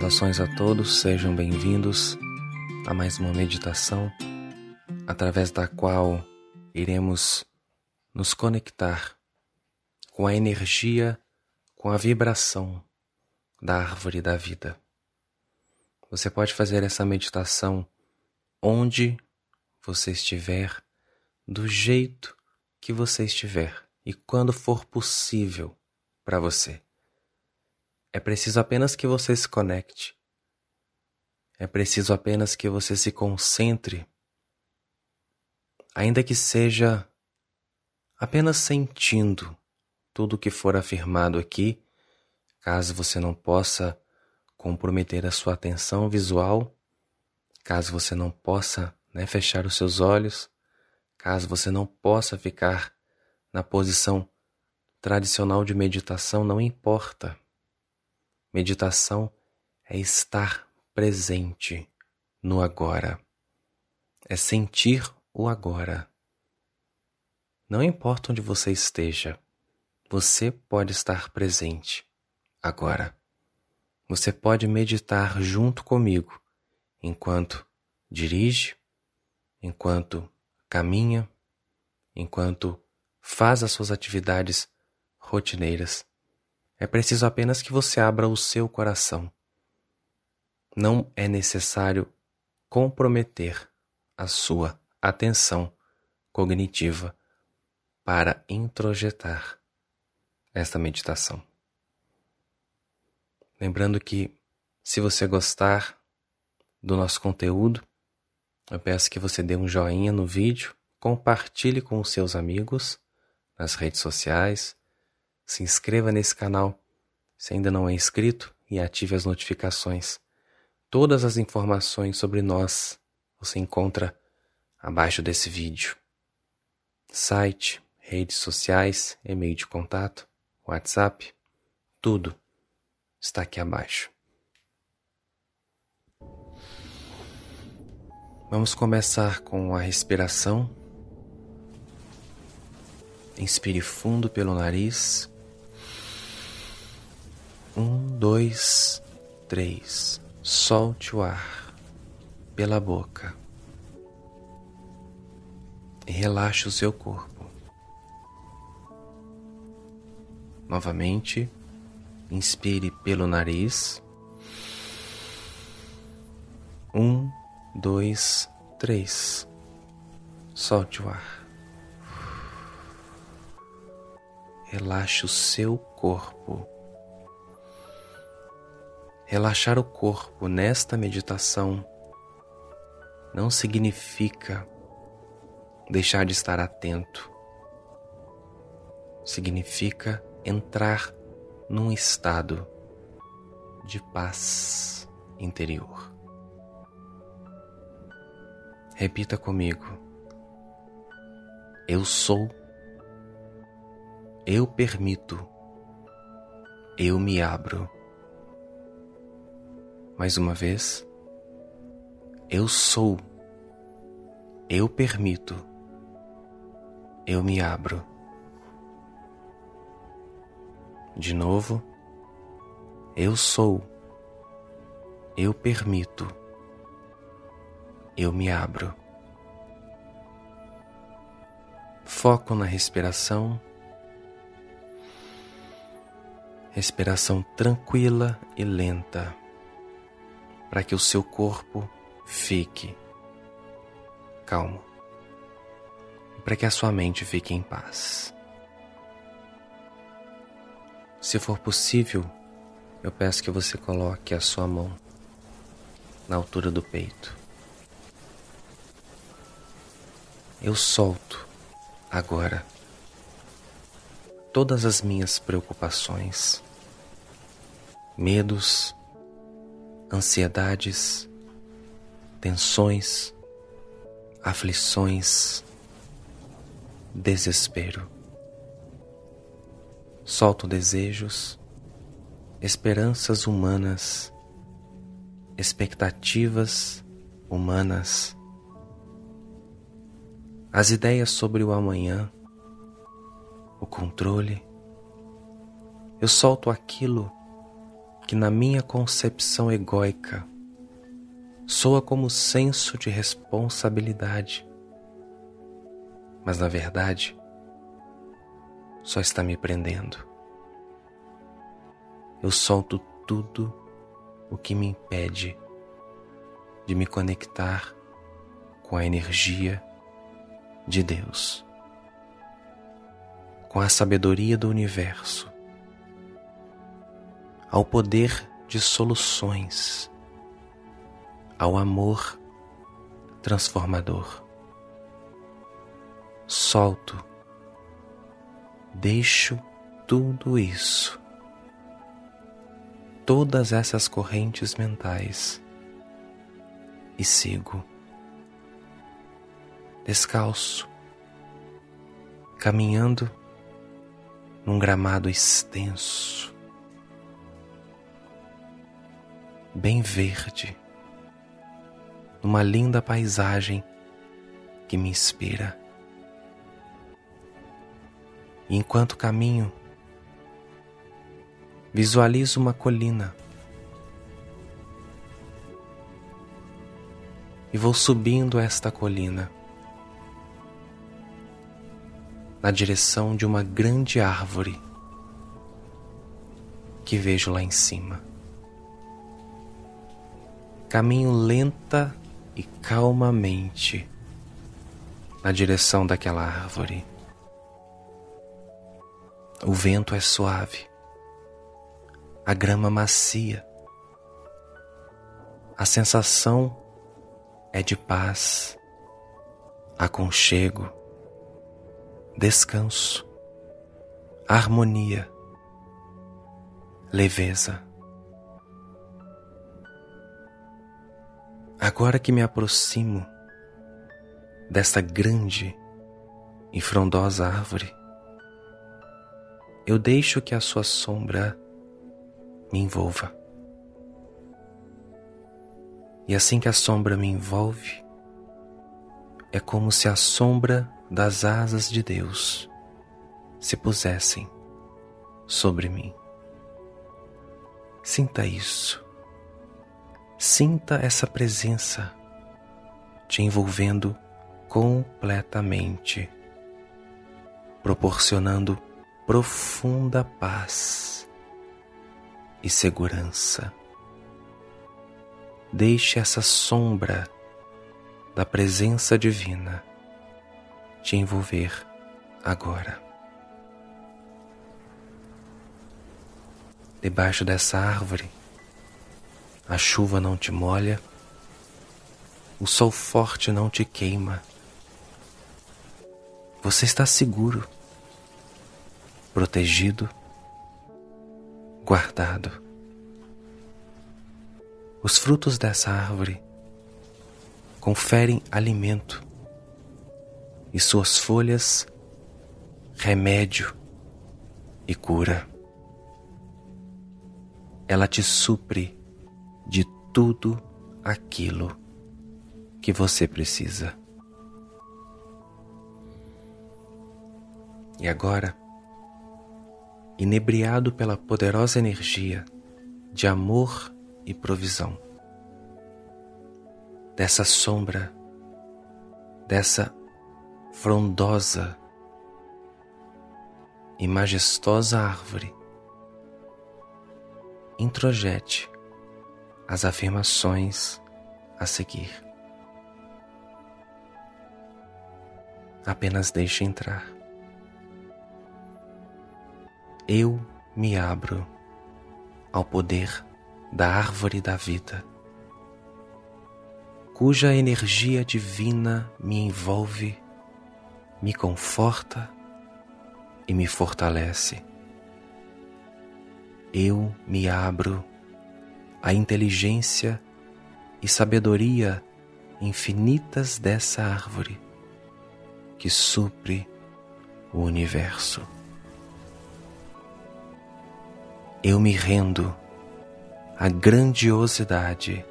Saudações a todos, sejam bem-vindos a mais uma meditação através da qual iremos nos conectar com a energia, com a vibração da árvore da vida. Você pode fazer essa meditação onde você estiver, do jeito que você estiver e quando for possível para você. É preciso apenas que você se conecte. É preciso apenas que você se concentre, ainda que seja apenas sentindo tudo o que for afirmado aqui, caso você não possa comprometer a sua atenção visual, caso você não possa né, fechar os seus olhos, caso você não possa ficar na posição tradicional de meditação, não importa. Meditação é estar presente no agora, é sentir o agora. Não importa onde você esteja, você pode estar presente agora. Você pode meditar junto comigo enquanto dirige, enquanto caminha, enquanto faz as suas atividades rotineiras é preciso apenas que você abra o seu coração. Não é necessário comprometer a sua atenção cognitiva para introjetar esta meditação. Lembrando que, se você gostar do nosso conteúdo, eu peço que você dê um joinha no vídeo, compartilhe com os seus amigos nas redes sociais se inscreva nesse canal se ainda não é inscrito e ative as notificações. Todas as informações sobre nós você encontra abaixo desse vídeo. Site, redes sociais, e-mail de contato, WhatsApp, tudo está aqui abaixo. Vamos começar com a respiração. Inspire fundo pelo nariz. Um, dois, três. Solte o ar pela boca e relaxe o seu corpo. Novamente, inspire pelo nariz. Um, dois, três. Solte o ar. Relaxe o seu corpo. Relaxar o corpo nesta meditação não significa deixar de estar atento. Significa entrar num estado de paz interior. Repita comigo. Eu sou, eu permito, eu me abro mais uma vez. Eu sou. Eu permito. Eu me abro. De novo. Eu sou. Eu permito. Eu me abro. Foco na respiração. Respiração tranquila e lenta para que o seu corpo fique calmo, para que a sua mente fique em paz. Se for possível, eu peço que você coloque a sua mão na altura do peito. Eu solto agora todas as minhas preocupações, medos ansiedades, tensões, aflições, desespero. Solto desejos, esperanças humanas, expectativas humanas, as ideias sobre o amanhã, o controle. Eu solto aquilo que na minha concepção egóica soa como senso de responsabilidade, mas na verdade só está me prendendo. Eu solto tudo o que me impede de me conectar com a energia de Deus, com a sabedoria do universo, ao poder de soluções, ao amor transformador. Solto, deixo tudo isso, todas essas correntes mentais e sigo descalço, caminhando num gramado extenso, bem verde, numa linda paisagem que me inspira. E enquanto caminho, visualizo uma colina e vou subindo esta colina na direção de uma grande árvore que vejo lá em cima. Caminho lenta e calmamente na direção daquela árvore. O vento é suave, a grama macia, a sensação é de paz, aconchego descanso, harmonia, leveza. Agora que me aproximo desta grande e frondosa árvore, eu deixo que a sua sombra me envolva. E assim que a sombra me envolve, é como se a sombra das asas de Deus se pusessem sobre mim. Sinta isso. Sinta essa presença te envolvendo completamente, proporcionando profunda paz e segurança. Deixe essa sombra da presença divina te envolver agora. Debaixo dessa árvore, a chuva não te molha, o sol forte não te queima. Você está seguro, protegido, guardado. Os frutos dessa árvore conferem alimento e suas folhas remédio e cura. Ela te supre de tudo aquilo que você precisa. E agora, inebriado pela poderosa energia de amor e provisão, dessa sombra, dessa frondosa e majestosa árvore, introjete as afirmações a seguir. Apenas deixe entrar. Eu me abro ao poder da árvore da vida, cuja energia divina me envolve me conforta e me fortalece. Eu me abro à inteligência e sabedoria infinitas dessa árvore que supre o universo. Eu me rendo à grandiosidade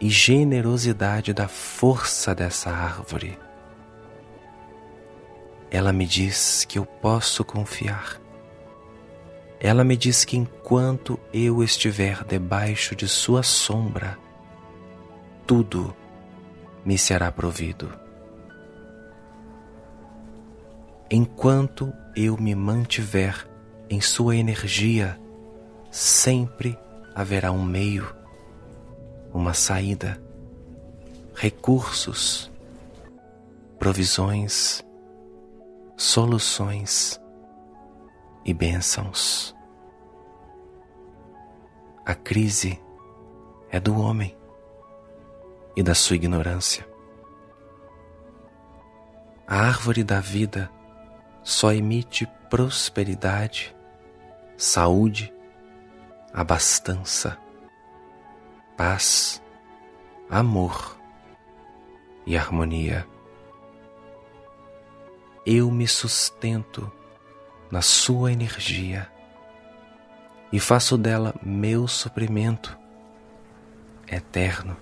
e generosidade da força dessa árvore ela me diz que eu posso confiar. Ela me diz que enquanto eu estiver debaixo de sua sombra, tudo me será provido. Enquanto eu me mantiver em sua energia, sempre haverá um meio, uma saída, recursos, provisões, soluções e bênçãos. A crise é do homem e da sua ignorância. A árvore da vida só emite prosperidade, saúde, abastança, paz, amor e harmonia. Eu me sustento na sua energia e faço dela meu suprimento eterno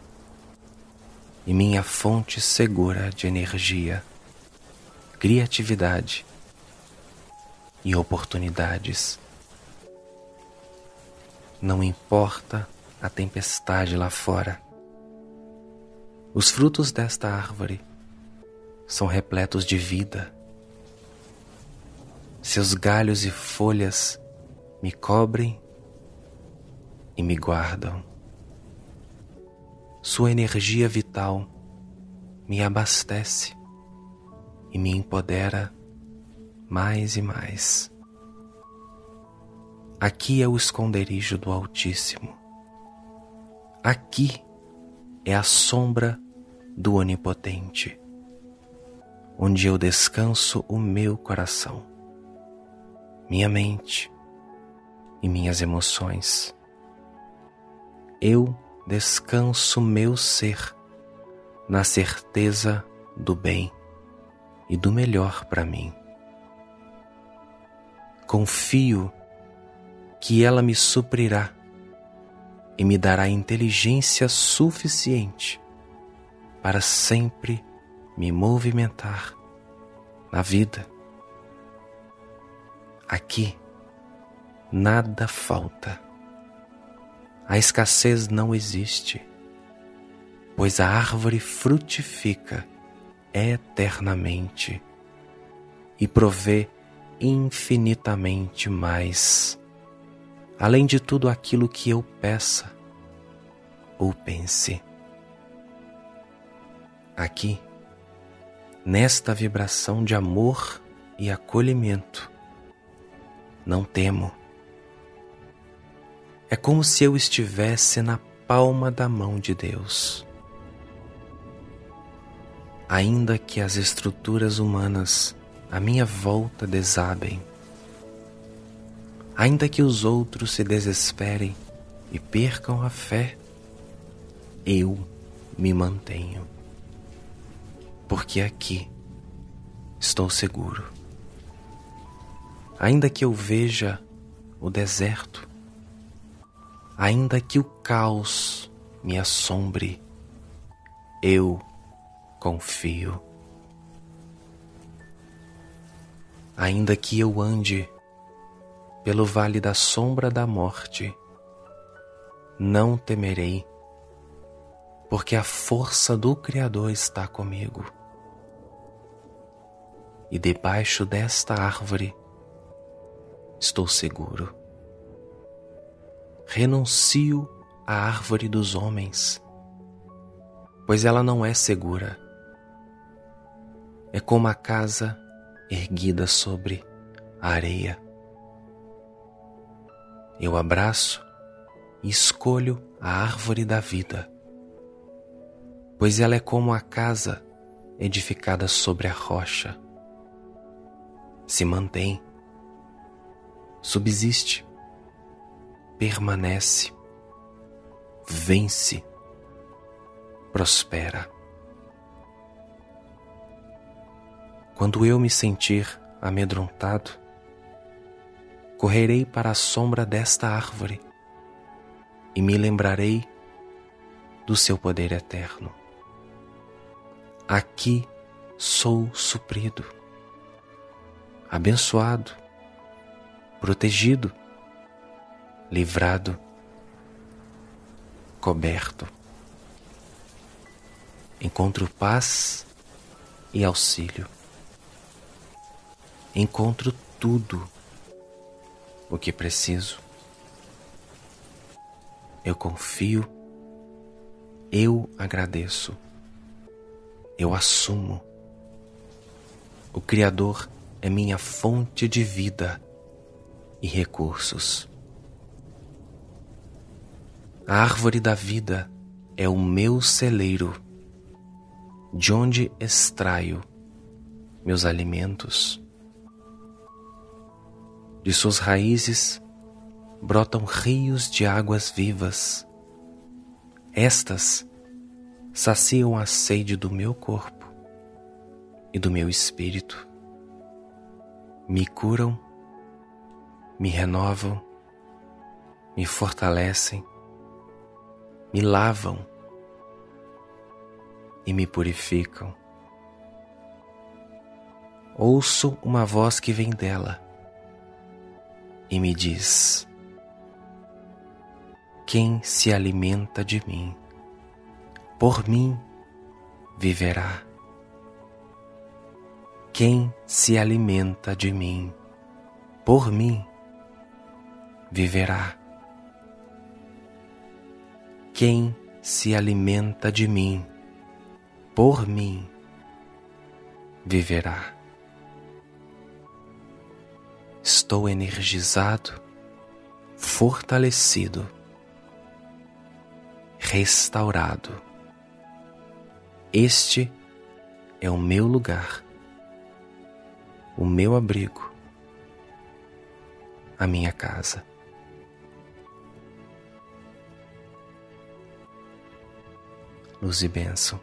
e minha fonte segura de energia, criatividade e oportunidades. Não importa a tempestade lá fora, os frutos desta árvore são repletos de vida. Seus galhos e folhas me cobrem e me guardam. Sua energia vital me abastece e me empodera mais e mais. Aqui é o esconderijo do Altíssimo. Aqui é a sombra do Onipotente, onde eu descanso o meu coração, minha mente e minhas emoções. Eu descanso meu ser na certeza do bem e do melhor para mim. Confio que ela me suprirá e me dará inteligência suficiente para sempre me movimentar na vida. Aqui nada falta. A escassez não existe, pois a árvore frutifica eternamente e provê infinitamente mais, além de tudo aquilo que eu peça ou pense. Aqui, nesta vibração de amor e acolhimento, não temo. É como se eu estivesse na palma da mão de Deus. Ainda que as estruturas humanas à minha volta desabem. Ainda que os outros se desesperem e percam a fé, eu me mantenho, porque aqui estou seguro. Ainda que eu veja o deserto, ainda que o caos me assombre, eu confio. ainda que eu ande pelo vale da sombra da morte, não temerei, porque a força do Criador está comigo. E debaixo desta árvore estou seguro. Renuncio à árvore dos homens, pois ela não é segura. É como a casa erguida sobre a areia. Eu abraço e escolho a árvore da vida, pois ela é como a casa edificada sobre a rocha. Se mantém, subsiste, permanece, vence, prospera. Quando eu me sentir amedrontado, correrei para a sombra desta árvore e me lembrarei do seu poder eterno. Aqui sou suprido, abençoado, protegido livrado, coberto. Encontro paz e auxílio. Encontro tudo o que preciso. Eu confio, eu agradeço, eu assumo. O Criador é minha fonte de vida e recursos. A árvore da vida é o meu celeiro, de onde extraio meus alimentos. De suas raízes brotam rios de águas vivas. Estas saciam a sede do meu corpo e do meu espírito me curam, me renovam, me fortalecem, me lavam e me purificam. Ouço uma voz que vem dela e me diz: Quem se alimenta de mim, por mim viverá. Quem se alimenta de mim, por mim, viverá. Quem se alimenta de mim, por mim, viverá. Estou energizado, fortalecido, restaurado. Este é o meu lugar o meu abrigo, a minha casa. Luz e bênção.